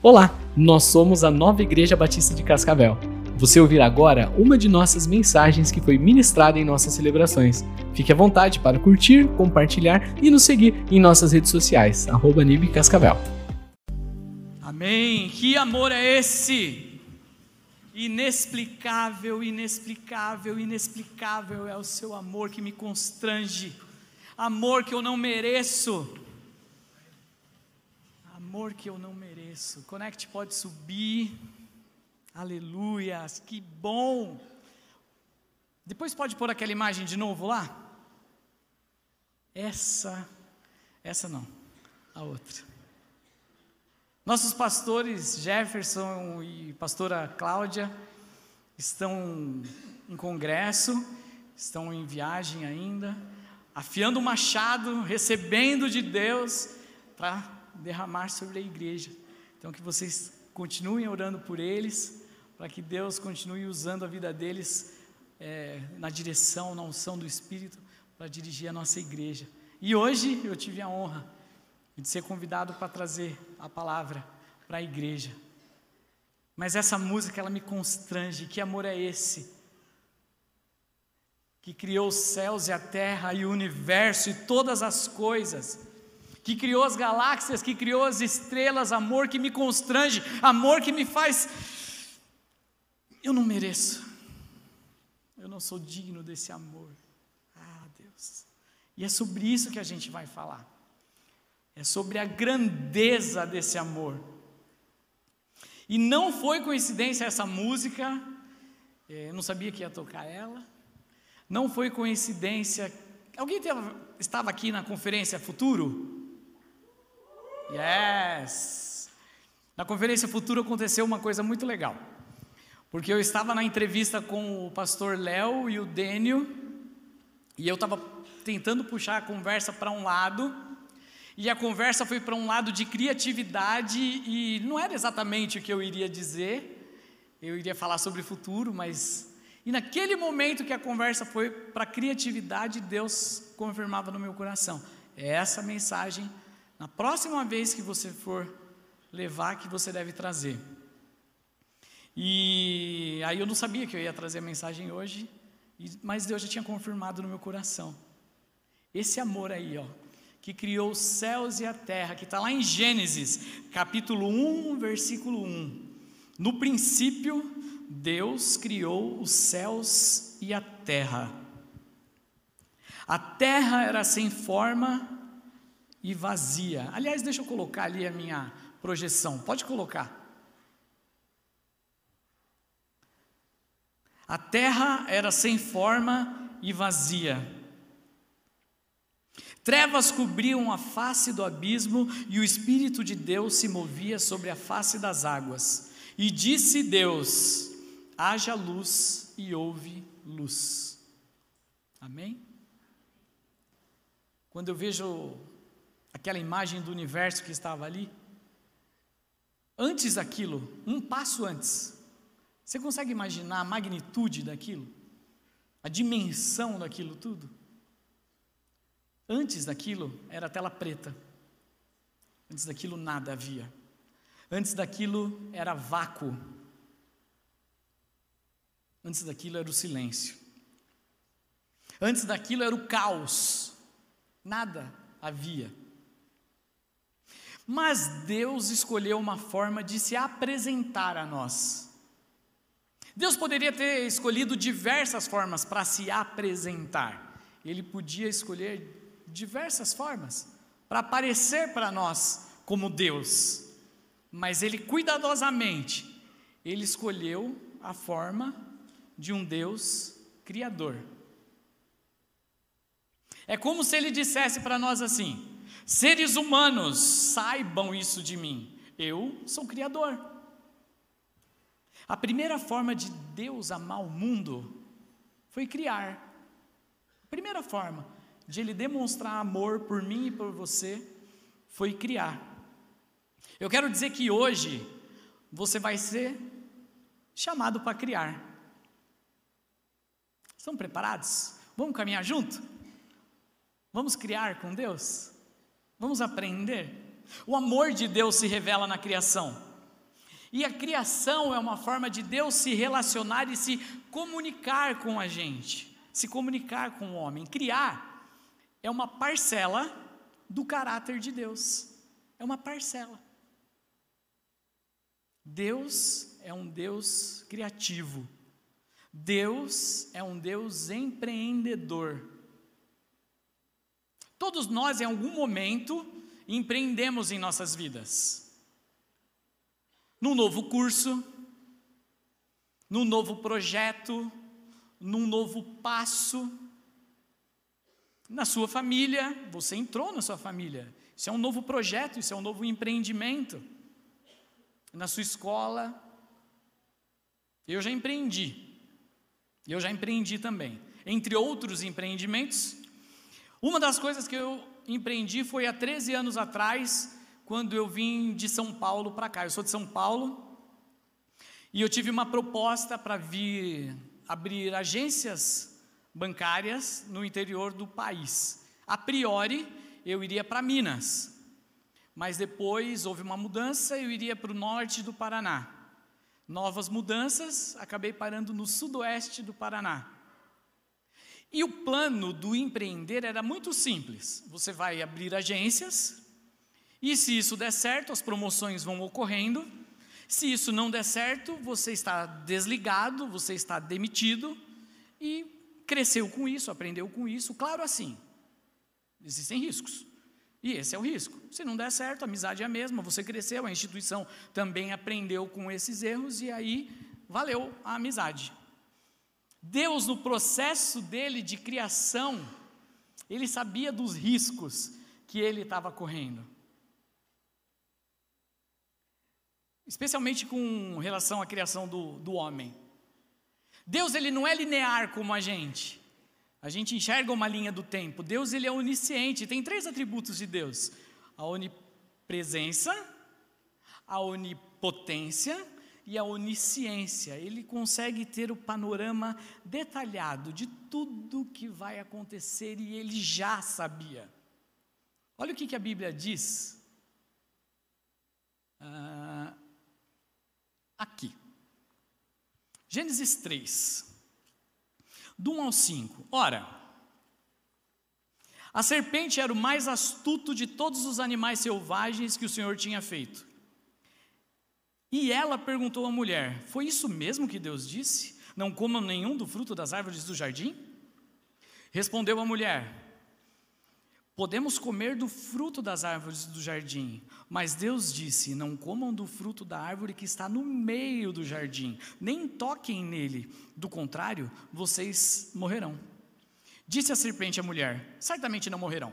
Olá, nós somos a Nova Igreja Batista de Cascavel. Você ouvirá agora uma de nossas mensagens que foi ministrada em nossas celebrações. Fique à vontade para curtir, compartilhar e nos seguir em nossas redes sociais, arroba Cascavel. Amém! Que amor é esse? Inexplicável, inexplicável, inexplicável é o seu amor que me constrange, amor que eu não mereço, amor que eu não mereço isso. Connect pode subir. Aleluias, que bom. Depois pode pôr aquela imagem de novo lá? Essa, essa não, a outra. Nossos pastores Jefferson e pastora Cláudia estão em congresso, estão em viagem ainda, afiando o machado, recebendo de Deus para derramar sobre a igreja. Então, que vocês continuem orando por eles, para que Deus continue usando a vida deles é, na direção, na unção do Espírito, para dirigir a nossa igreja. E hoje eu tive a honra de ser convidado para trazer a palavra para a igreja. Mas essa música, ela me constrange. Que amor é esse? Que criou os céus e a terra e o universo e todas as coisas que criou as galáxias, que criou as estrelas, amor que me constrange, amor que me faz. Eu não mereço, eu não sou digno desse amor. Ah, Deus. E é sobre isso que a gente vai falar, é sobre a grandeza desse amor. E não foi coincidência essa música, eu não sabia que ia tocar ela, não foi coincidência. Alguém estava aqui na conferência Futuro? Yes! Na conferência futura aconteceu uma coisa muito legal. Porque eu estava na entrevista com o pastor Léo e o Dênio, e eu estava tentando puxar a conversa para um lado, e a conversa foi para um lado de criatividade, e não era exatamente o que eu iria dizer, eu iria falar sobre o futuro, mas. E naquele momento que a conversa foi para criatividade, Deus confirmava no meu coração: é essa mensagem na próxima vez que você for levar, que você deve trazer. E aí eu não sabia que eu ia trazer a mensagem hoje, mas Deus já tinha confirmado no meu coração. Esse amor aí, ó, que criou os céus e a terra, que está lá em Gênesis, capítulo 1, versículo 1. No princípio, Deus criou os céus e a terra. A terra era sem forma e vazia. Aliás, deixa eu colocar ali a minha projeção. Pode colocar. A terra era sem forma e vazia. Trevas cobriam a face do abismo e o Espírito de Deus se movia sobre a face das águas. E disse Deus: haja luz e houve luz. Amém? Quando eu vejo aquela imagem do universo que estava ali. Antes daquilo, um passo antes, você consegue imaginar a magnitude daquilo? A dimensão daquilo tudo? Antes daquilo era tela preta. Antes daquilo nada havia. Antes daquilo era vácuo. Antes daquilo era o silêncio. Antes daquilo era o caos. Nada havia. Mas Deus escolheu uma forma de se apresentar a nós. Deus poderia ter escolhido diversas formas para se apresentar. Ele podia escolher diversas formas para aparecer para nós como Deus. Mas ele cuidadosamente, ele escolheu a forma de um Deus criador. É como se ele dissesse para nós assim: Seres humanos, saibam isso de mim. Eu sou Criador. A primeira forma de Deus amar o mundo foi criar. A primeira forma de Ele demonstrar amor por mim e por você foi criar. Eu quero dizer que hoje você vai ser chamado para criar. Estão preparados? Vamos caminhar junto? Vamos criar com Deus? Vamos aprender? O amor de Deus se revela na criação. E a criação é uma forma de Deus se relacionar e se comunicar com a gente, se comunicar com o homem. Criar é uma parcela do caráter de Deus. É uma parcela. Deus é um Deus criativo. Deus é um Deus empreendedor. Todos nós, em algum momento, empreendemos em nossas vidas num novo curso, num novo projeto, num novo passo. Na sua família, você entrou na sua família. Isso é um novo projeto, isso é um novo empreendimento. Na sua escola, eu já empreendi. Eu já empreendi também. Entre outros empreendimentos, uma das coisas que eu empreendi foi há 13 anos atrás, quando eu vim de São Paulo para cá. Eu sou de São Paulo e eu tive uma proposta para vir abrir agências bancárias no interior do país. A priori, eu iria para Minas, mas depois houve uma mudança, eu iria para o norte do Paraná. Novas mudanças, acabei parando no sudoeste do Paraná. E o plano do empreender era muito simples: você vai abrir agências, e se isso der certo, as promoções vão ocorrendo. Se isso não der certo, você está desligado, você está demitido e cresceu com isso, aprendeu com isso. Claro, assim, existem riscos. E esse é o risco. Se não der certo, a amizade é a mesma, você cresceu, a instituição também aprendeu com esses erros e aí valeu a amizade. Deus, no processo dele de criação, ele sabia dos riscos que ele estava correndo. especialmente com relação à criação do, do homem. Deus ele não é linear como a gente. A gente enxerga uma linha do tempo. Deus ele é onisciente. Tem três atributos de Deus: a onipresença, a onipotência e a onisciência. Ele consegue ter o panorama detalhado de tudo que vai acontecer e ele já sabia. Olha o que, que a Bíblia diz. Ah, aqui. Gênesis 3, do 1 ao 5. Ora, a serpente era o mais astuto de todos os animais selvagens que o Senhor tinha feito. E ela perguntou à mulher: Foi isso mesmo que Deus disse? Não comam nenhum do fruto das árvores do jardim? Respondeu a mulher: Podemos comer do fruto das árvores do jardim, mas Deus disse: Não comam do fruto da árvore que está no meio do jardim, nem toquem nele, do contrário, vocês morrerão. Disse a serpente à mulher: Certamente não morrerão.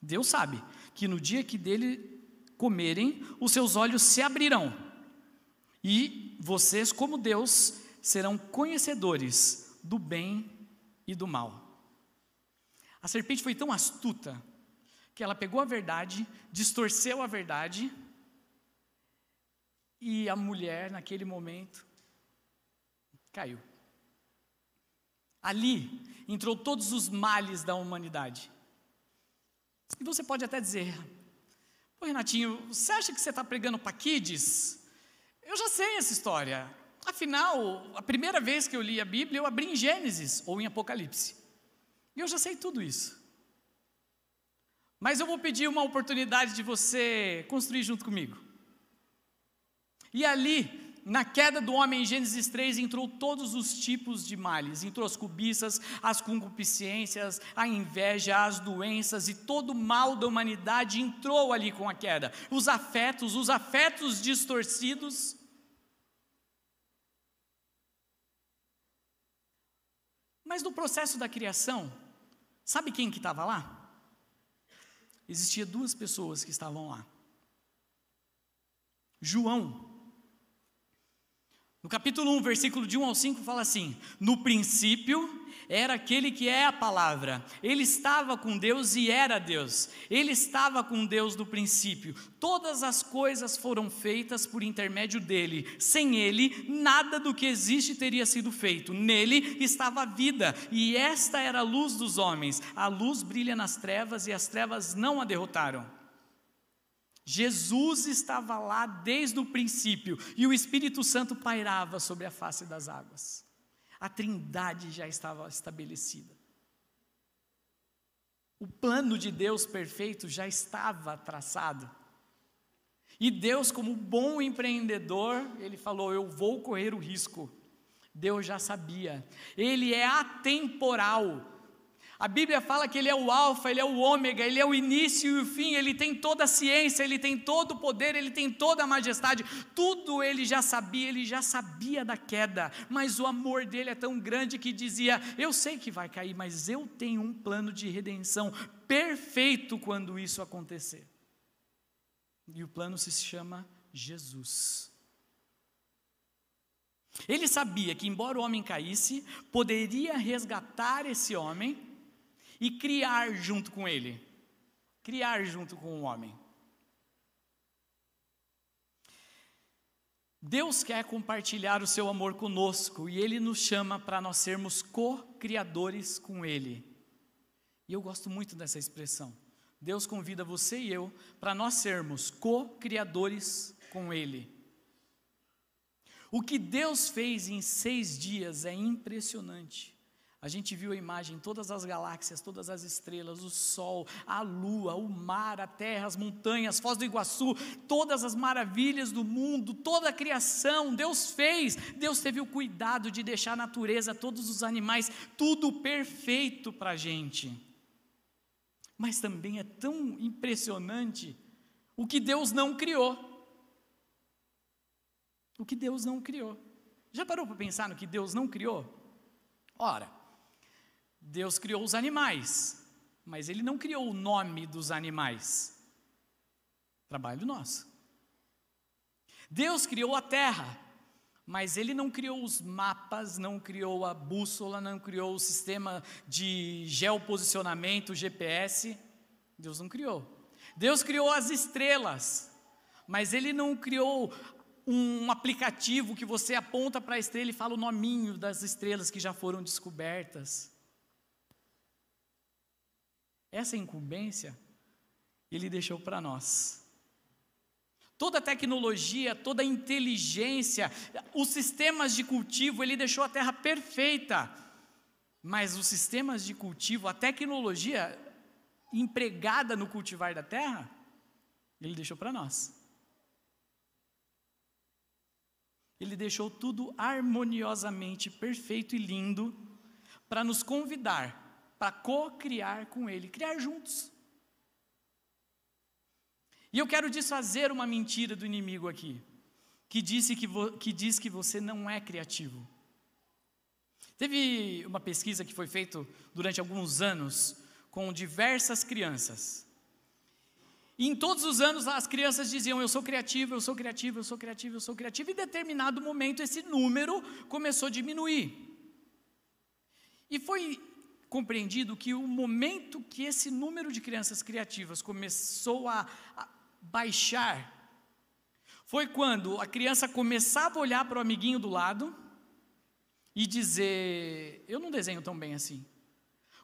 Deus sabe que no dia que dele comerem, os seus olhos se abrirão, e vocês, como Deus, serão conhecedores do bem e do mal. A serpente foi tão astuta que ela pegou a verdade, distorceu a verdade, e a mulher, naquele momento, caiu. Ali entrou todos os males da humanidade. E você pode até dizer: Pô, Renatinho, você acha que você está pregando para kids? Eu já sei essa história. Afinal, a primeira vez que eu li a Bíblia, eu abri em Gênesis ou em Apocalipse. E eu já sei tudo isso. Mas eu vou pedir uma oportunidade de você construir junto comigo. E ali, na queda do homem em Gênesis 3, entrou todos os tipos de males. Entrou as cobiças, as concupiscências, a inveja, as doenças e todo o mal da humanidade entrou ali com a queda. Os afetos, os afetos distorcidos. Mas no processo da criação, Sabe quem que estava lá? Existia duas pessoas que estavam lá. João. No capítulo 1, versículo de 1 ao 5, fala assim: No princípio era aquele que é a palavra. Ele estava com Deus e era Deus. Ele estava com Deus no princípio. Todas as coisas foram feitas por intermédio dele. Sem ele, nada do que existe teria sido feito. Nele estava a vida, e esta era a luz dos homens. A luz brilha nas trevas e as trevas não a derrotaram. Jesus estava lá desde o princípio e o Espírito Santo pairava sobre a face das águas. A Trindade já estava estabelecida. O plano de Deus perfeito já estava traçado. E Deus, como bom empreendedor, ele falou: Eu vou correr o risco. Deus já sabia. Ele é atemporal. A Bíblia fala que Ele é o Alfa, Ele é o Ômega, Ele é o início e o fim, Ele tem toda a ciência, Ele tem todo o poder, Ele tem toda a majestade, tudo Ele já sabia, Ele já sabia da queda, mas o amor dele é tão grande que dizia: Eu sei que vai cair, mas eu tenho um plano de redenção perfeito quando isso acontecer. E o plano se chama Jesus. Ele sabia que, embora o homem caísse, poderia resgatar esse homem e criar junto com ele. Criar junto com o homem. Deus quer compartilhar o seu amor conosco e ele nos chama para nós sermos co-criadores com ele. E eu gosto muito dessa expressão. Deus convida você e eu para nós sermos co-criadores com ele. O que Deus fez em seis dias é impressionante. A gente viu a imagem, todas as galáxias, todas as estrelas, o sol, a lua, o mar, a terra, as montanhas, Foz do Iguaçu, todas as maravilhas do mundo, toda a criação, Deus fez. Deus teve o cuidado de deixar a natureza, todos os animais, tudo perfeito para a gente. Mas também é tão impressionante o que Deus não criou. O que Deus não criou. Já parou para pensar no que Deus não criou? Ora, Deus criou os animais, mas Ele não criou o nome dos animais. Trabalho nosso. Deus criou a terra, mas Ele não criou os mapas, não criou a bússola, não criou o sistema de geoposicionamento, GPS. Deus não criou. Deus criou as estrelas, mas Ele não criou um aplicativo que você aponta para a estrela e fala o nominho das estrelas que já foram descobertas. Essa incumbência ele deixou para nós. Toda a tecnologia, toda a inteligência, os sistemas de cultivo, ele deixou a terra perfeita. Mas os sistemas de cultivo, a tecnologia empregada no cultivar da terra, ele deixou para nós. Ele deixou tudo harmoniosamente perfeito e lindo para nos convidar para co-criar com Ele, criar juntos. E eu quero desfazer uma mentira do inimigo aqui, que, disse que, que diz que você não é criativo. Teve uma pesquisa que foi feita durante alguns anos com diversas crianças. E em todos os anos as crianças diziam: Eu sou criativo, eu sou criativo, eu sou criativo, eu sou criativo. E em determinado momento esse número começou a diminuir. E foi compreendido que o momento que esse número de crianças criativas começou a, a baixar foi quando a criança começava a olhar para o amiguinho do lado e dizer: Eu não desenho tão bem assim.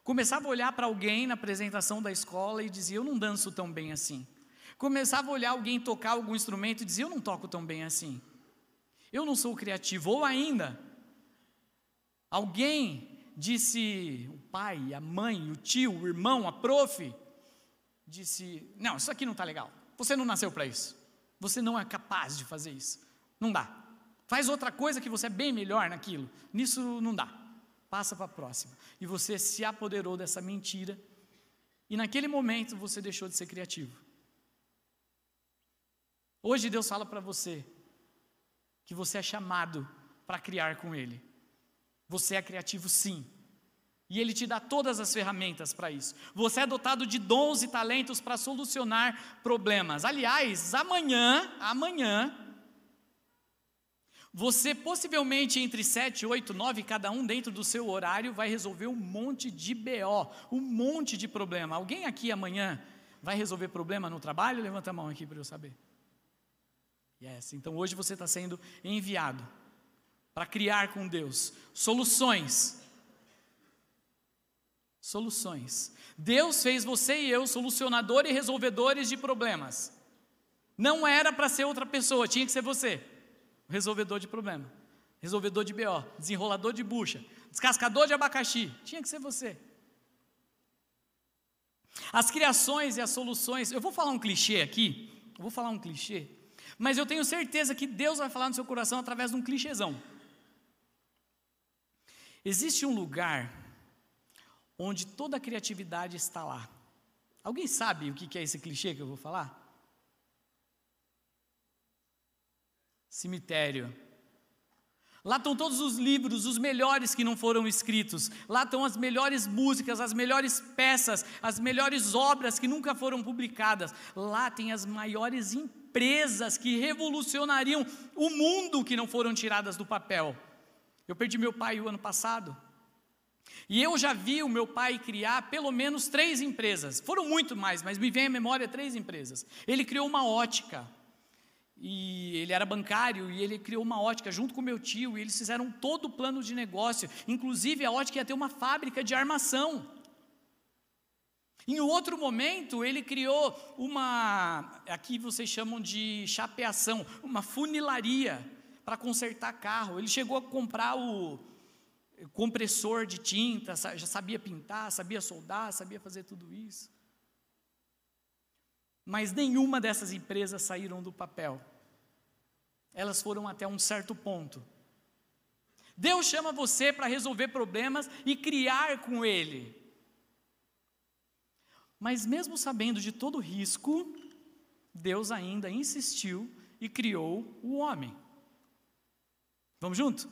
Começava a olhar para alguém na apresentação da escola e dizia: Eu não danço tão bem assim. Começava a olhar alguém tocar algum instrumento e dizia: Eu não toco tão bem assim. Eu não sou criativo. Ou ainda, alguém disse o pai, a mãe, o tio, o irmão, a prof, disse: Não, isso aqui não está legal. Você não nasceu para isso. Você não é capaz de fazer isso. Não dá. Faz outra coisa que você é bem melhor naquilo. Nisso não dá. Passa para a próxima. E você se apoderou dessa mentira. E naquele momento você deixou de ser criativo. Hoje Deus fala para você que você é chamado para criar com Ele. Você é criativo sim. E Ele te dá todas as ferramentas para isso. Você é dotado de dons e talentos para solucionar problemas. Aliás, amanhã, amanhã, você possivelmente entre 7, 8, 9, cada um dentro do seu horário, vai resolver um monte de BO, um monte de problema. Alguém aqui amanhã vai resolver problema no trabalho? Levanta a mão aqui para eu saber. Yes, então hoje você está sendo enviado para criar com Deus soluções. Soluções. Deus fez você e eu solucionadores e resolvedores de problemas. Não era para ser outra pessoa, tinha que ser você. Resolvedor de problema, resolvedor de BO, desenrolador de bucha, descascador de abacaxi. Tinha que ser você. As criações e as soluções, eu vou falar um clichê aqui, eu vou falar um clichê, mas eu tenho certeza que Deus vai falar no seu coração através de um clichêzão. Existe um lugar onde toda a criatividade está lá. Alguém sabe o que é esse clichê que eu vou falar? Cemitério. Lá estão todos os livros, os melhores que não foram escritos. Lá estão as melhores músicas, as melhores peças, as melhores obras que nunca foram publicadas. Lá tem as maiores empresas que revolucionariam o mundo que não foram tiradas do papel. Eu perdi meu pai o ano passado. E eu já vi o meu pai criar pelo menos três empresas. Foram muito mais, mas me vem à memória três empresas. Ele criou uma ótica. E ele era bancário e ele criou uma ótica junto com meu tio, e eles fizeram todo o plano de negócio, inclusive a ótica ia ter uma fábrica de armação. Em outro momento, ele criou uma, aqui vocês chamam de chapeação, uma funilaria para consertar carro. Ele chegou a comprar o compressor de tinta, já sabia pintar, sabia soldar, sabia fazer tudo isso. Mas nenhuma dessas empresas saíram do papel. Elas foram até um certo ponto. Deus chama você para resolver problemas e criar com Ele. Mas, mesmo sabendo de todo risco, Deus ainda insistiu e criou o homem. Vamos junto?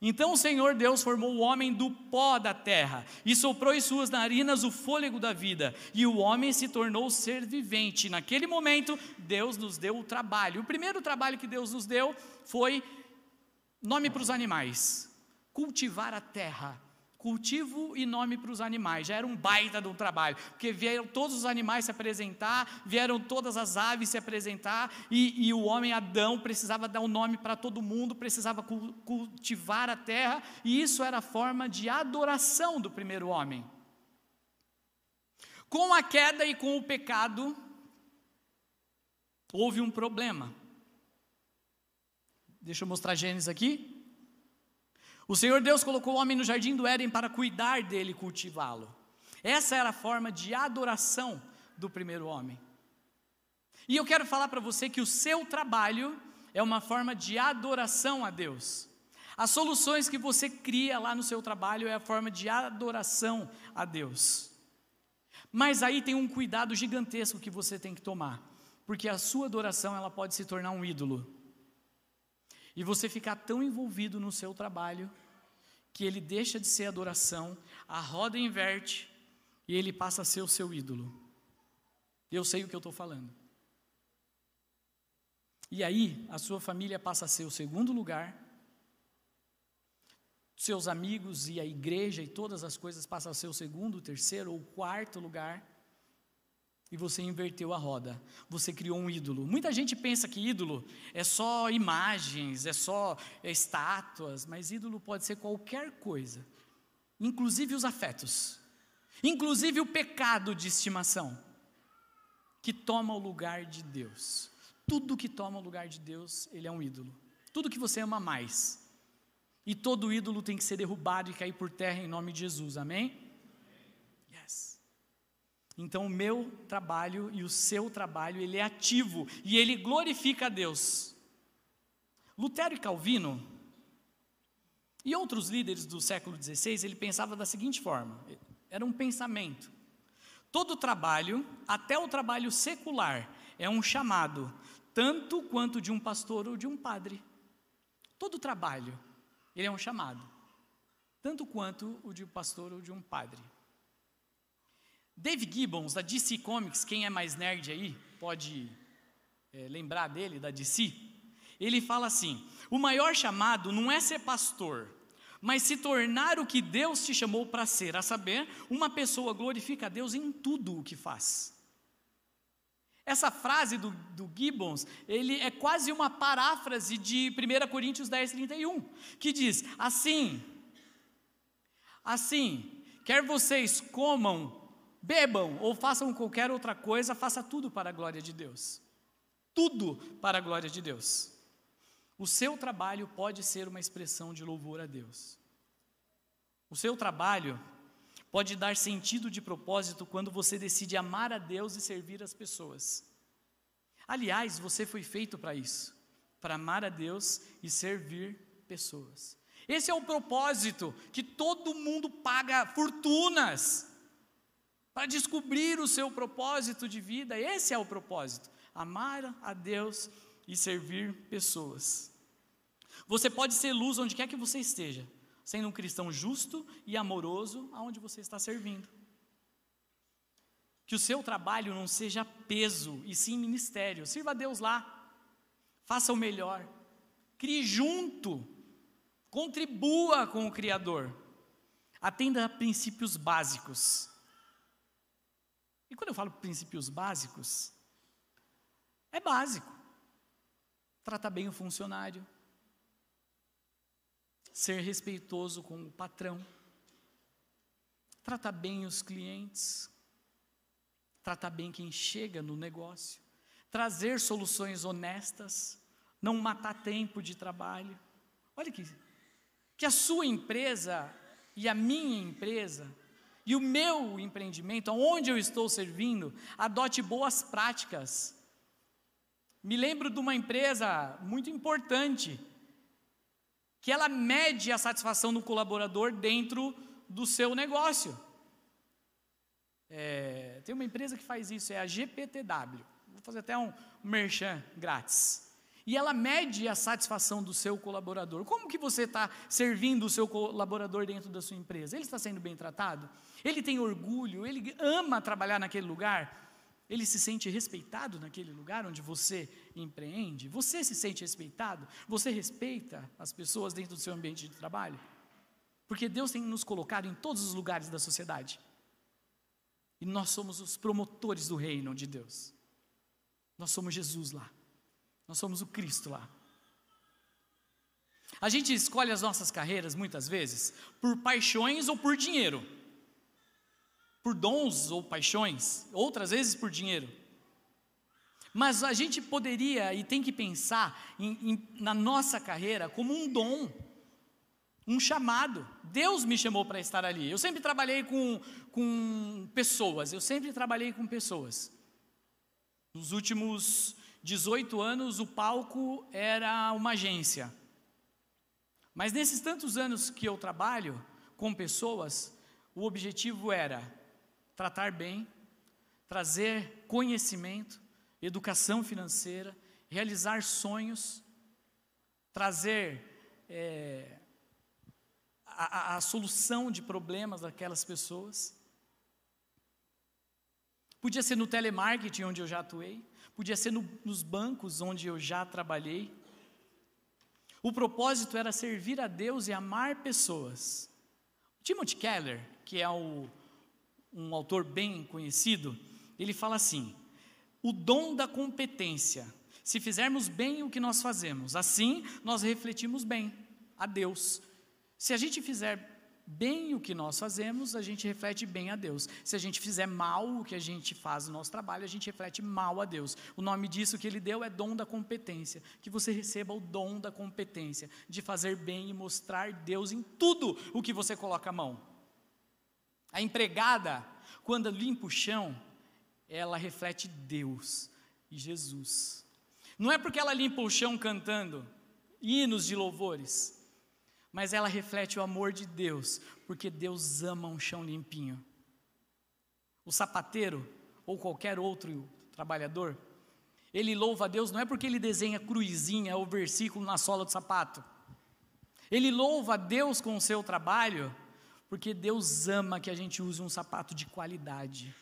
Então o Senhor Deus formou o homem do pó da terra e soprou em suas narinas o fôlego da vida, e o homem se tornou ser vivente. Naquele momento, Deus nos deu o trabalho. O primeiro trabalho que Deus nos deu foi nome para os animais, cultivar a terra cultivo e nome para os animais. Já era um baita de um trabalho, porque vieram todos os animais se apresentar, vieram todas as aves se apresentar, e, e o homem Adão precisava dar um nome para todo mundo, precisava cultivar a terra, e isso era a forma de adoração do primeiro homem. Com a queda e com o pecado, houve um problema. Deixa eu mostrar Gênesis aqui. O Senhor Deus colocou o homem no jardim do Éden para cuidar dele e cultivá-lo. Essa era a forma de adoração do primeiro homem. E eu quero falar para você que o seu trabalho é uma forma de adoração a Deus. As soluções que você cria lá no seu trabalho é a forma de adoração a Deus. Mas aí tem um cuidado gigantesco que você tem que tomar, porque a sua adoração ela pode se tornar um ídolo. E você ficar tão envolvido no seu trabalho que ele deixa de ser adoração, a roda inverte e ele passa a ser o seu ídolo. Eu sei o que eu estou falando. E aí, a sua família passa a ser o segundo lugar, seus amigos e a igreja e todas as coisas passam a ser o segundo, terceiro ou quarto lugar, e você inverteu a roda. Você criou um ídolo. Muita gente pensa que ídolo é só imagens, é só estátuas, mas ídolo pode ser qualquer coisa, inclusive os afetos, inclusive o pecado de estimação, que toma o lugar de Deus. Tudo que toma o lugar de Deus, ele é um ídolo. Tudo que você ama mais. E todo ídolo tem que ser derrubado e cair por terra em nome de Jesus. Amém? Então o meu trabalho e o seu trabalho, ele é ativo e ele glorifica a Deus. Lutero e Calvino e outros líderes do século XVI, ele pensava da seguinte forma: era um pensamento. Todo trabalho, até o trabalho secular, é um chamado, tanto quanto de um pastor ou de um padre. Todo trabalho, ele é um chamado, tanto quanto o de um pastor ou de um padre. Dave Gibbons, da DC Comics, quem é mais nerd aí, pode é, lembrar dele, da DC. Ele fala assim: o maior chamado não é ser pastor, mas se tornar o que Deus te chamou para ser, a saber, uma pessoa glorifica a Deus em tudo o que faz. Essa frase do, do Gibbons, ele é quase uma paráfrase de 1 Coríntios 10, 31, que diz: assim, assim, quer vocês comam bebam ou façam qualquer outra coisa, faça tudo para a glória de Deus. Tudo para a glória de Deus. O seu trabalho pode ser uma expressão de louvor a Deus. O seu trabalho pode dar sentido de propósito quando você decide amar a Deus e servir as pessoas. Aliás, você foi feito para isso, para amar a Deus e servir pessoas. Esse é o propósito que todo mundo paga fortunas para descobrir o seu propósito de vida. Esse é o propósito: amar a Deus e servir pessoas. Você pode ser luz onde quer que você esteja, sendo um cristão justo e amoroso aonde você está servindo. Que o seu trabalho não seja peso, e sim ministério. Sirva a Deus lá. Faça o melhor. Crie junto. Contribua com o Criador. Atenda a princípios básicos. E quando eu falo princípios básicos, é básico. Tratar bem o funcionário. Ser respeitoso com o patrão. Tratar bem os clientes tratar bem quem chega no negócio, trazer soluções honestas, não matar tempo de trabalho. Olha que que a sua empresa e a minha empresa e o meu empreendimento, aonde eu estou servindo, adote boas práticas. Me lembro de uma empresa muito importante que ela mede a satisfação do colaborador dentro do seu negócio. É, tem uma empresa que faz isso, é a GPTW. Vou fazer até um merchan grátis. E ela mede a satisfação do seu colaborador. Como que você está servindo o seu colaborador dentro da sua empresa? Ele está sendo bem tratado? Ele tem orgulho? Ele ama trabalhar naquele lugar? Ele se sente respeitado naquele lugar onde você empreende? Você se sente respeitado? Você respeita as pessoas dentro do seu ambiente de trabalho? Porque Deus tem nos colocado em todos os lugares da sociedade. E nós somos os promotores do reino de Deus. Nós somos Jesus lá. Nós somos o Cristo lá. A gente escolhe as nossas carreiras muitas vezes por paixões ou por dinheiro. Por dons ou paixões, outras vezes por dinheiro. Mas a gente poderia e tem que pensar em, em, na nossa carreira como um dom um chamado. Deus me chamou para estar ali. Eu sempre trabalhei com, com pessoas, eu sempre trabalhei com pessoas. Nos últimos 18 anos, o palco era uma agência. Mas nesses tantos anos que eu trabalho com pessoas, o objetivo era tratar bem, trazer conhecimento, educação financeira, realizar sonhos, trazer é, a, a, solução de problemas daquelas pessoas. Podia ser no telemarketing, onde eu já atuei, podia ser no, nos bancos, onde eu já trabalhei. O propósito era servir a Deus e amar pessoas. Timothy Keller, que é o, um autor bem conhecido, ele fala assim: o dom da competência. Se fizermos bem o que nós fazemos, assim nós refletimos bem a Deus. Se a gente fizer bem o que nós fazemos, a gente reflete bem a Deus. Se a gente fizer mal o que a gente faz no nosso trabalho, a gente reflete mal a Deus. O nome disso que ele deu é dom da competência. Que você receba o dom da competência, de fazer bem e mostrar Deus em tudo o que você coloca a mão. A empregada, quando limpa o chão, ela reflete Deus e Jesus. Não é porque ela limpa o chão cantando hinos de louvores mas ela reflete o amor de Deus, porque Deus ama um chão limpinho. O sapateiro, ou qualquer outro trabalhador, ele louva a Deus não é porque ele desenha cruzinha ou versículo na sola do sapato. Ele louva a Deus com o seu trabalho, porque Deus ama que a gente use um sapato de qualidade.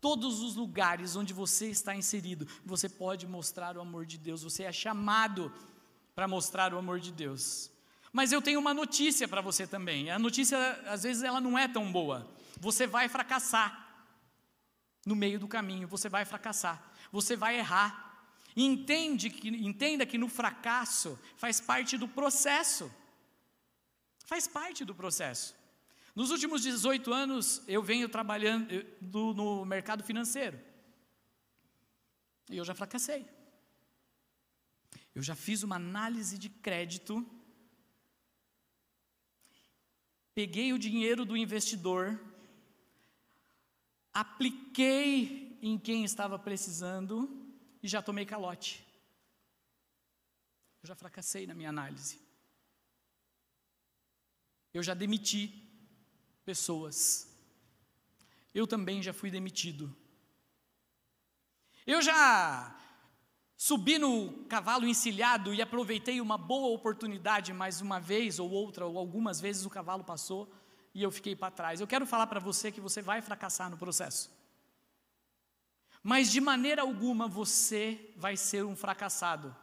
Todos os lugares onde você está inserido, você pode mostrar o amor de Deus, você é chamado para mostrar o amor de Deus. Mas eu tenho uma notícia para você também. A notícia, às vezes, ela não é tão boa. Você vai fracassar. No meio do caminho, você vai fracassar. Você vai errar. Entende que, entenda que no fracasso faz parte do processo. Faz parte do processo. Nos últimos 18 anos, eu venho trabalhando no mercado financeiro. E eu já fracassei. Eu já fiz uma análise de crédito, peguei o dinheiro do investidor, apliquei em quem estava precisando e já tomei calote. Eu já fracassei na minha análise. Eu já demiti pessoas. Eu também já fui demitido. Eu já subi no cavalo encilhado e aproveitei uma boa oportunidade mais uma vez ou outra, ou algumas vezes o cavalo passou e eu fiquei para trás. Eu quero falar para você que você vai fracassar no processo. Mas de maneira alguma você vai ser um fracassado.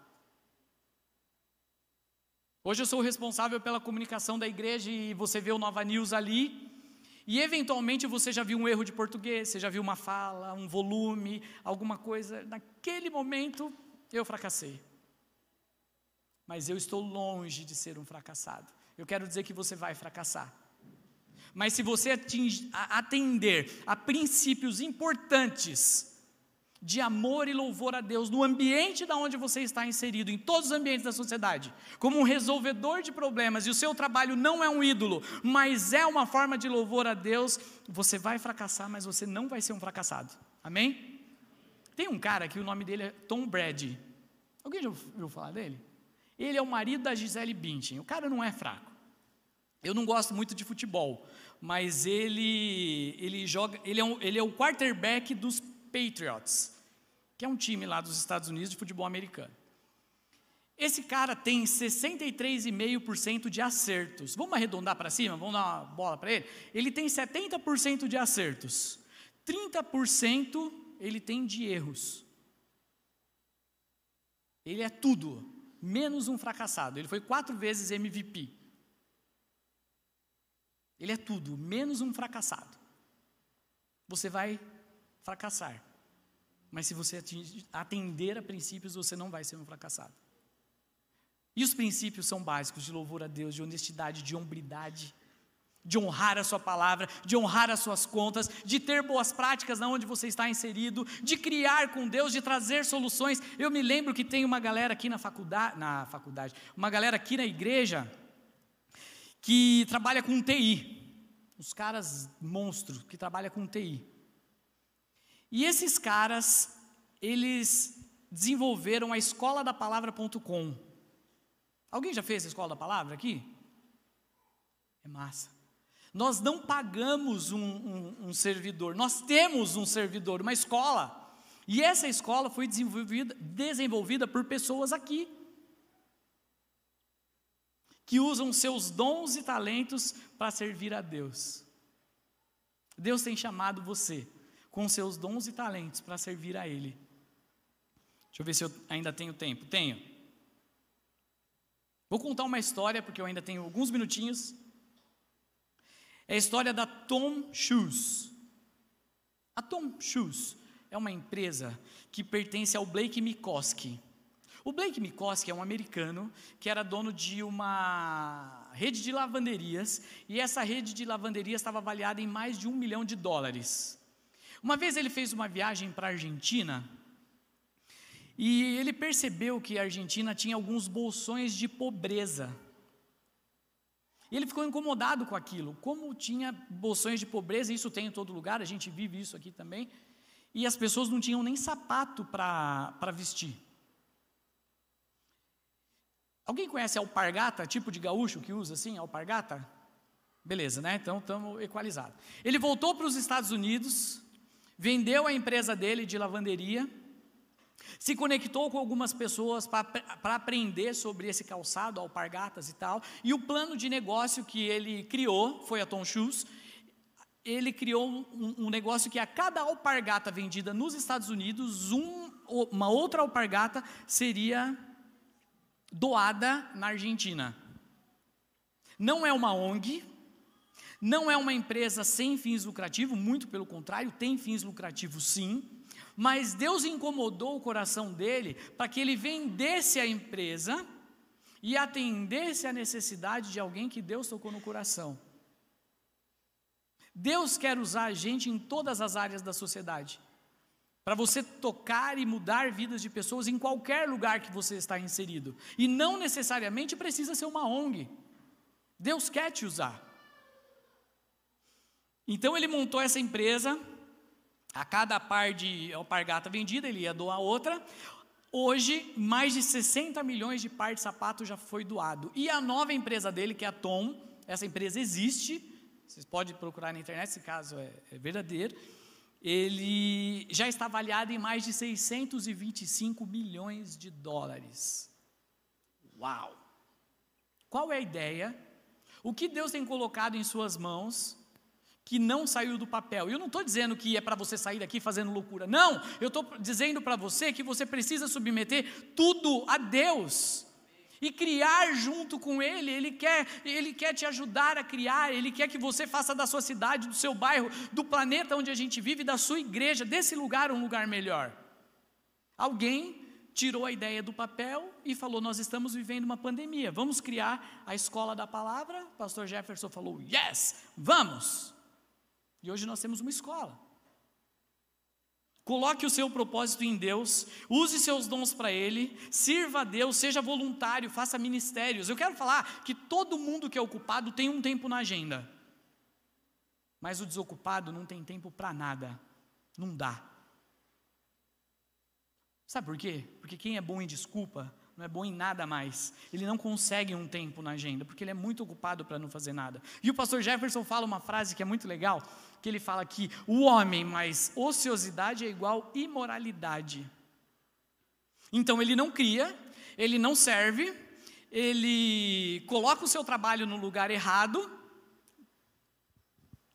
Hoje eu sou o responsável pela comunicação da igreja e você vê o Nova News ali. E eventualmente você já viu um erro de português, você já viu uma fala, um volume, alguma coisa. Naquele momento eu fracassei. Mas eu estou longe de ser um fracassado. Eu quero dizer que você vai fracassar. Mas se você atender a princípios importantes de amor e louvor a Deus no ambiente da onde você está inserido, em todos os ambientes da sociedade, como um resolvedor de problemas, e o seu trabalho não é um ídolo, mas é uma forma de louvor a Deus, você vai fracassar, mas você não vai ser um fracassado. Amém? Tem um cara que o nome dele é Tom Brady. Alguém já ouviu falar dele? Ele é o marido da Gisele Bündchen. O cara não é fraco. Eu não gosto muito de futebol, mas ele ele joga, ele é, um, ele é o quarterback dos Patriots, que é um time lá dos Estados Unidos de futebol americano. Esse cara tem 63,5% de acertos. Vamos arredondar para cima? Vamos dar uma bola para ele? Ele tem 70% de acertos. 30% ele tem de erros. Ele é tudo, menos um fracassado. Ele foi quatro vezes MVP. Ele é tudo, menos um fracassado. Você vai fracassar. Mas se você atender a princípios, você não vai ser um fracassado. E os princípios são básicos de louvor a Deus, de honestidade, de hombridade, de honrar a sua palavra, de honrar as suas contas, de ter boas práticas na onde você está inserido, de criar com Deus, de trazer soluções. Eu me lembro que tem uma galera aqui na faculdade, na faculdade, uma galera aqui na igreja que trabalha com TI. Os caras monstros que trabalham com TI. E esses caras, eles desenvolveram a escola da palavra.com. Alguém já fez a escola da palavra aqui? É massa. Nós não pagamos um, um, um, servidor, nós temos um servidor, uma escola. E essa escola foi desenvolvida, desenvolvida por pessoas aqui, que usam seus dons e talentos para servir a Deus. Deus tem chamado você com seus dons e talentos para servir a Ele. Deixa eu ver se eu ainda tenho tempo. Tenho. Vou contar uma história, porque eu ainda tenho alguns minutinhos. É a história da Tom Shoes. A Tom Shoes é uma empresa que pertence ao Blake Mikoski. O Blake Mikoski é um americano que era dono de uma rede de lavanderias e essa rede de lavanderias estava avaliada em mais de um milhão de dólares. Uma vez ele fez uma viagem para a Argentina e ele percebeu que a Argentina tinha alguns bolsões de pobreza. E ele ficou incomodado com aquilo. Como tinha bolsões de pobreza, isso tem em todo lugar, a gente vive isso aqui também, e as pessoas não tinham nem sapato para vestir. Alguém conhece alpargata, tipo de gaúcho que usa assim, alpargata? Beleza, né? Então estamos equalizados. Ele voltou para os Estados Unidos, vendeu a empresa dele de lavanderia, se conectou com algumas pessoas para aprender sobre esse calçado, alpargatas e tal, e o plano de negócio que ele criou foi a Tom Shoes. Ele criou um, um negócio que a cada alpargata vendida nos Estados Unidos, um, uma outra alpargata seria doada na Argentina. Não é uma ONG, não é uma empresa sem fins lucrativos, muito pelo contrário, tem fins lucrativos sim, mas Deus incomodou o coração dele para que ele vendesse a empresa e atendesse a necessidade de alguém que Deus tocou no coração. Deus quer usar a gente em todas as áreas da sociedade. para você tocar e mudar vidas de pessoas em qualquer lugar que você está inserido. E não necessariamente precisa ser uma ONG. Deus quer te usar. Então ele montou essa empresa, a cada par de alpargata vendida, ele ia doar outra. Hoje, mais de 60 milhões de par de sapato já foi doado. E a nova empresa dele, que é a Tom, essa empresa existe, vocês podem procurar na internet, se caso é, é verdadeiro. Ele já está avaliado em mais de 625 milhões de dólares. Uau! Qual é a ideia? O que Deus tem colocado em suas mãos que não saiu do papel. Eu não estou dizendo que é para você sair daqui fazendo loucura. Não, eu estou dizendo para você que você precisa submeter tudo a Deus e criar junto com Ele. Ele quer, Ele quer te ajudar a criar, Ele quer que você faça da sua cidade, do seu bairro, do planeta onde a gente vive, da sua igreja, desse lugar um lugar melhor. Alguém tirou a ideia do papel e falou: Nós estamos vivendo uma pandemia, vamos criar a escola da palavra. Pastor Jefferson falou: Yes, vamos. E hoje nós temos uma escola. Coloque o seu propósito em Deus, use seus dons para Ele, sirva a Deus, seja voluntário, faça ministérios. Eu quero falar que todo mundo que é ocupado tem um tempo na agenda, mas o desocupado não tem tempo para nada, não dá. Sabe por quê? Porque quem é bom em desculpa não é bom em nada mais. Ele não consegue um tempo na agenda, porque ele é muito ocupado para não fazer nada. E o pastor Jefferson fala uma frase que é muito legal, que ele fala que o homem mais ociosidade é igual imoralidade. Então ele não cria, ele não serve, ele coloca o seu trabalho no lugar errado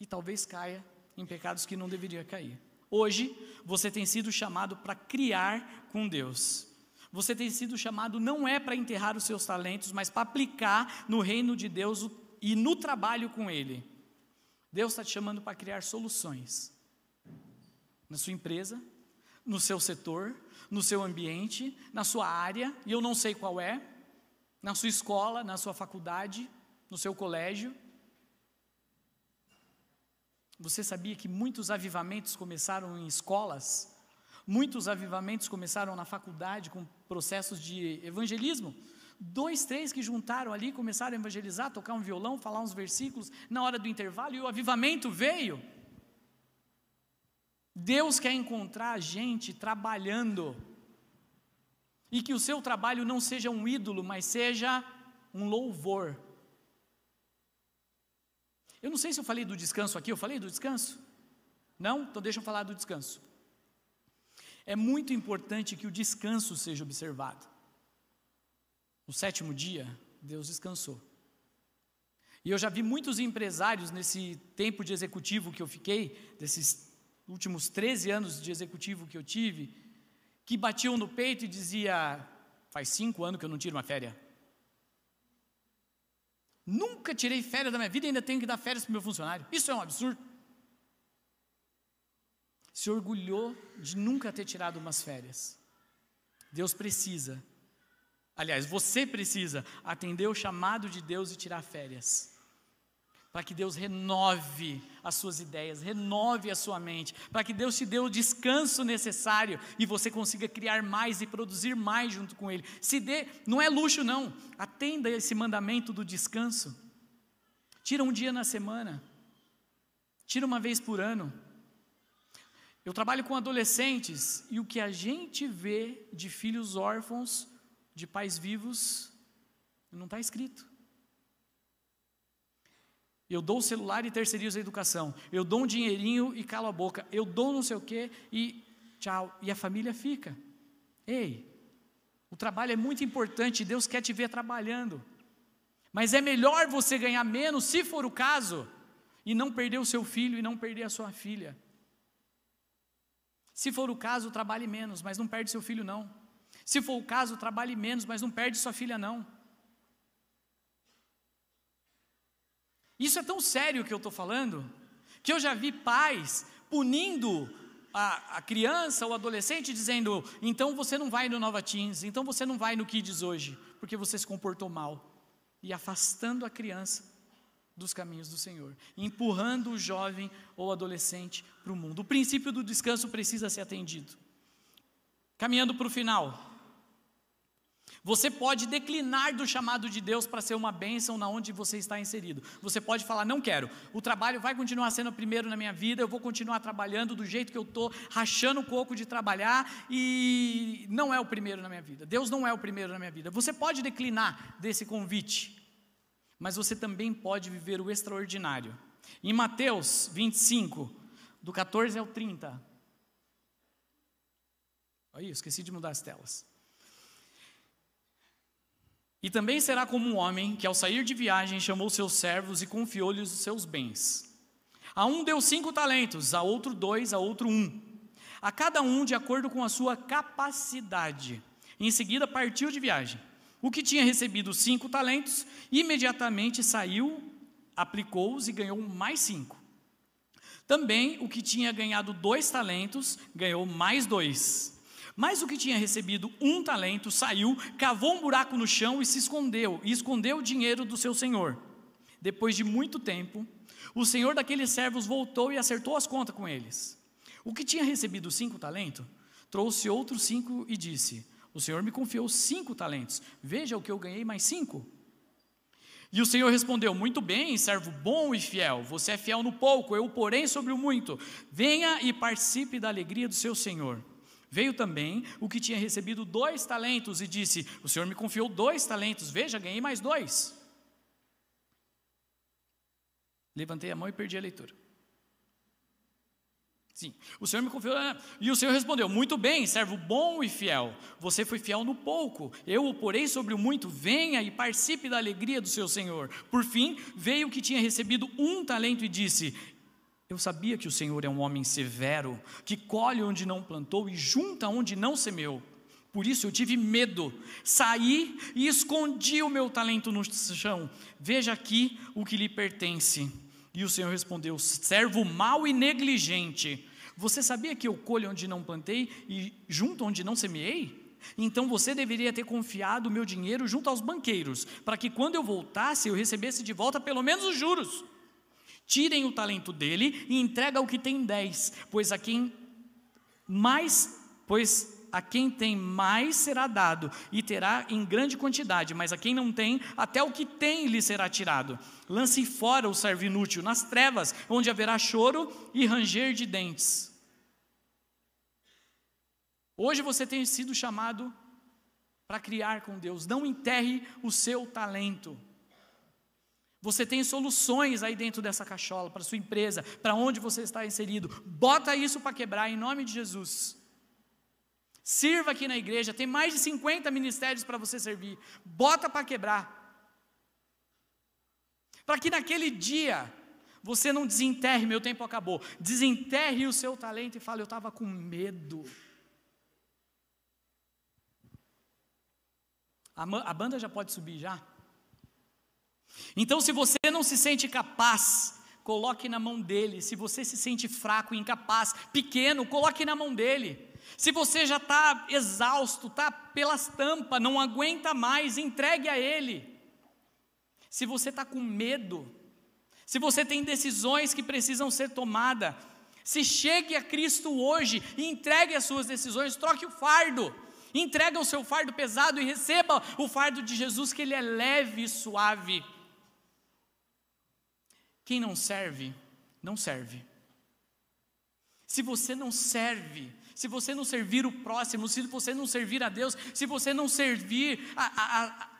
e talvez caia em pecados que não deveria cair. Hoje você tem sido chamado para criar com Deus. Você tem sido chamado não é para enterrar os seus talentos, mas para aplicar no reino de Deus e no trabalho com Ele. Deus está te chamando para criar soluções na sua empresa, no seu setor, no seu ambiente, na sua área, e eu não sei qual é, na sua escola, na sua faculdade, no seu colégio. Você sabia que muitos avivamentos começaram em escolas? Muitos avivamentos começaram na faculdade com processos de evangelismo. Dois, três que juntaram ali, começaram a evangelizar, tocar um violão, falar uns versículos na hora do intervalo e o avivamento veio. Deus quer encontrar a gente trabalhando. E que o seu trabalho não seja um ídolo, mas seja um louvor. Eu não sei se eu falei do descanso aqui, eu falei do descanso? Não? Então deixa eu falar do descanso. É muito importante que o descanso seja observado. No sétimo dia, Deus descansou. E eu já vi muitos empresários nesse tempo de executivo que eu fiquei, desses últimos 13 anos de executivo que eu tive, que batiam no peito e dizia: faz cinco anos que eu não tiro uma férias. Nunca tirei férias da minha vida e ainda tenho que dar férias para o meu funcionário. Isso é um absurdo se orgulhou de nunca ter tirado umas férias. Deus precisa, aliás, você precisa atender o chamado de Deus e tirar férias. Para que Deus renove as suas ideias, renove a sua mente, para que Deus te dê o descanso necessário e você consiga criar mais e produzir mais junto com Ele. Se dê, não é luxo, não, atenda esse mandamento do descanso. Tira um dia na semana, tira uma vez por ano, eu trabalho com adolescentes e o que a gente vê de filhos órfãos, de pais vivos, não está escrito. Eu dou o celular e terceirizo a educação. Eu dou um dinheirinho e calo a boca. Eu dou não sei o quê e tchau. E a família fica. Ei, o trabalho é muito importante, Deus quer te ver trabalhando. Mas é melhor você ganhar menos, se for o caso, e não perder o seu filho e não perder a sua filha. Se for o caso, trabalhe menos, mas não perde seu filho, não. Se for o caso, trabalhe menos, mas não perde sua filha, não. Isso é tão sério que eu estou falando, que eu já vi pais punindo a, a, criança ou adolescente, dizendo: então você não vai no Nova Teens, então você não vai no Kids hoje, porque você se comportou mal, e afastando a criança. Dos caminhos do Senhor, empurrando o jovem ou adolescente para o mundo. O princípio do descanso precisa ser atendido. Caminhando para o final. Você pode declinar do chamado de Deus para ser uma bênção na onde você está inserido. Você pode falar, não quero. O trabalho vai continuar sendo o primeiro na minha vida, eu vou continuar trabalhando do jeito que eu estou, rachando o coco de trabalhar, e não é o primeiro na minha vida. Deus não é o primeiro na minha vida. Você pode declinar desse convite, mas você também pode viver o extraordinário. Em Mateus 25, do 14 ao 30. Aí, esqueci de mudar as telas. E também será como um homem que, ao sair de viagem, chamou seus servos e confiou-lhes os seus bens. A um deu cinco talentos, a outro dois, a outro um. A cada um de acordo com a sua capacidade. Em seguida, partiu de viagem. O que tinha recebido cinco talentos, imediatamente saiu, aplicou-os e ganhou mais cinco. Também o que tinha ganhado dois talentos, ganhou mais dois. Mas o que tinha recebido um talento saiu, cavou um buraco no chão e se escondeu, e escondeu o dinheiro do seu senhor. Depois de muito tempo, o senhor daqueles servos voltou e acertou as contas com eles. O que tinha recebido cinco talentos, trouxe outros cinco e disse: O senhor me confiou cinco talentos, veja o que eu ganhei mais cinco. E o Senhor respondeu: Muito bem, servo bom e fiel. Você é fiel no pouco, eu porém sobre o muito. Venha e participe da alegria do seu Senhor. Veio também o que tinha recebido dois talentos e disse: O Senhor me confiou dois talentos, veja, ganhei mais dois. Levantei a mão e perdi a leitura. Sim, o Senhor me confiou. Ah, e o Senhor respondeu: Muito bem, servo bom e fiel. Você foi fiel no pouco, eu o porei sobre o muito. Venha e participe da alegria do seu Senhor. Por fim, veio o que tinha recebido um talento e disse: eu sabia que o Senhor é um homem severo, que colhe onde não plantou e junta onde não semeou. Por isso eu tive medo, saí e escondi o meu talento no chão. Veja aqui o que lhe pertence. E o Senhor respondeu: servo mau e negligente. Você sabia que eu colho onde não plantei e junto onde não semeei? Então você deveria ter confiado o meu dinheiro junto aos banqueiros, para que quando eu voltasse eu recebesse de volta pelo menos os juros. Tirem o talento dele e entrega o que tem dez, pois a quem mais, pois a quem tem mais será dado e terá em grande quantidade, mas a quem não tem, até o que tem lhe será tirado. Lance fora o servo inútil nas trevas, onde haverá choro e ranger de dentes. Hoje você tem sido chamado para criar com Deus. Não enterre o seu talento. Você tem soluções aí dentro dessa cachola para sua empresa, para onde você está inserido. Bota isso para quebrar em nome de Jesus. Sirva aqui na igreja, tem mais de 50 ministérios para você servir. Bota para quebrar. Para que naquele dia você não desenterre, meu tempo acabou. Desenterre o seu talento e fale, eu estava com medo. A, a banda já pode subir já? Então, se você não se sente capaz, coloque na mão dele. Se você se sente fraco, incapaz, pequeno, coloque na mão dele. Se você já está exausto, está pelas tampas, não aguenta mais, entregue a ele. Se você está com medo, se você tem decisões que precisam ser tomadas, se chegue a Cristo hoje e entregue as suas decisões, troque o fardo, entregue o seu fardo pesado e receba o fardo de Jesus, que ele é leve e suave. Quem não serve, não serve. Se você não serve, se você não servir o próximo, se você não servir a Deus, se você não servir a, a, a,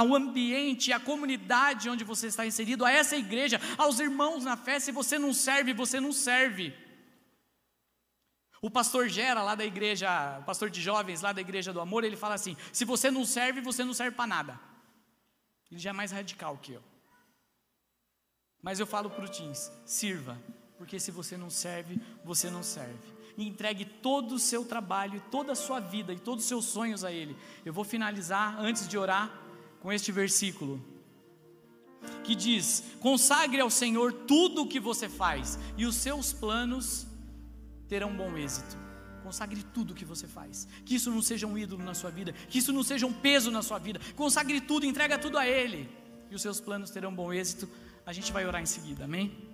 ao ambiente, à comunidade onde você está inserido, a essa igreja, aos irmãos na fé, se você não serve, você não serve. O pastor Gera, lá da igreja, o pastor de jovens lá da igreja do amor, ele fala assim: se você não serve, você não serve para nada. Ele já é mais radical que eu. Mas eu falo para o Teams: sirva, porque se você não serve, você não serve. E entregue todo o seu trabalho, toda a sua vida e todos os seus sonhos a Ele. Eu vou finalizar, antes de orar, com este versículo que diz: consagre ao Senhor tudo o que você faz, e os seus planos terão bom êxito. Consagre tudo o que você faz. Que isso não seja um ídolo na sua vida, que isso não seja um peso na sua vida. Consagre tudo, entrega tudo a Ele, e os seus planos terão bom êxito A gente vai orar em seguida, amém?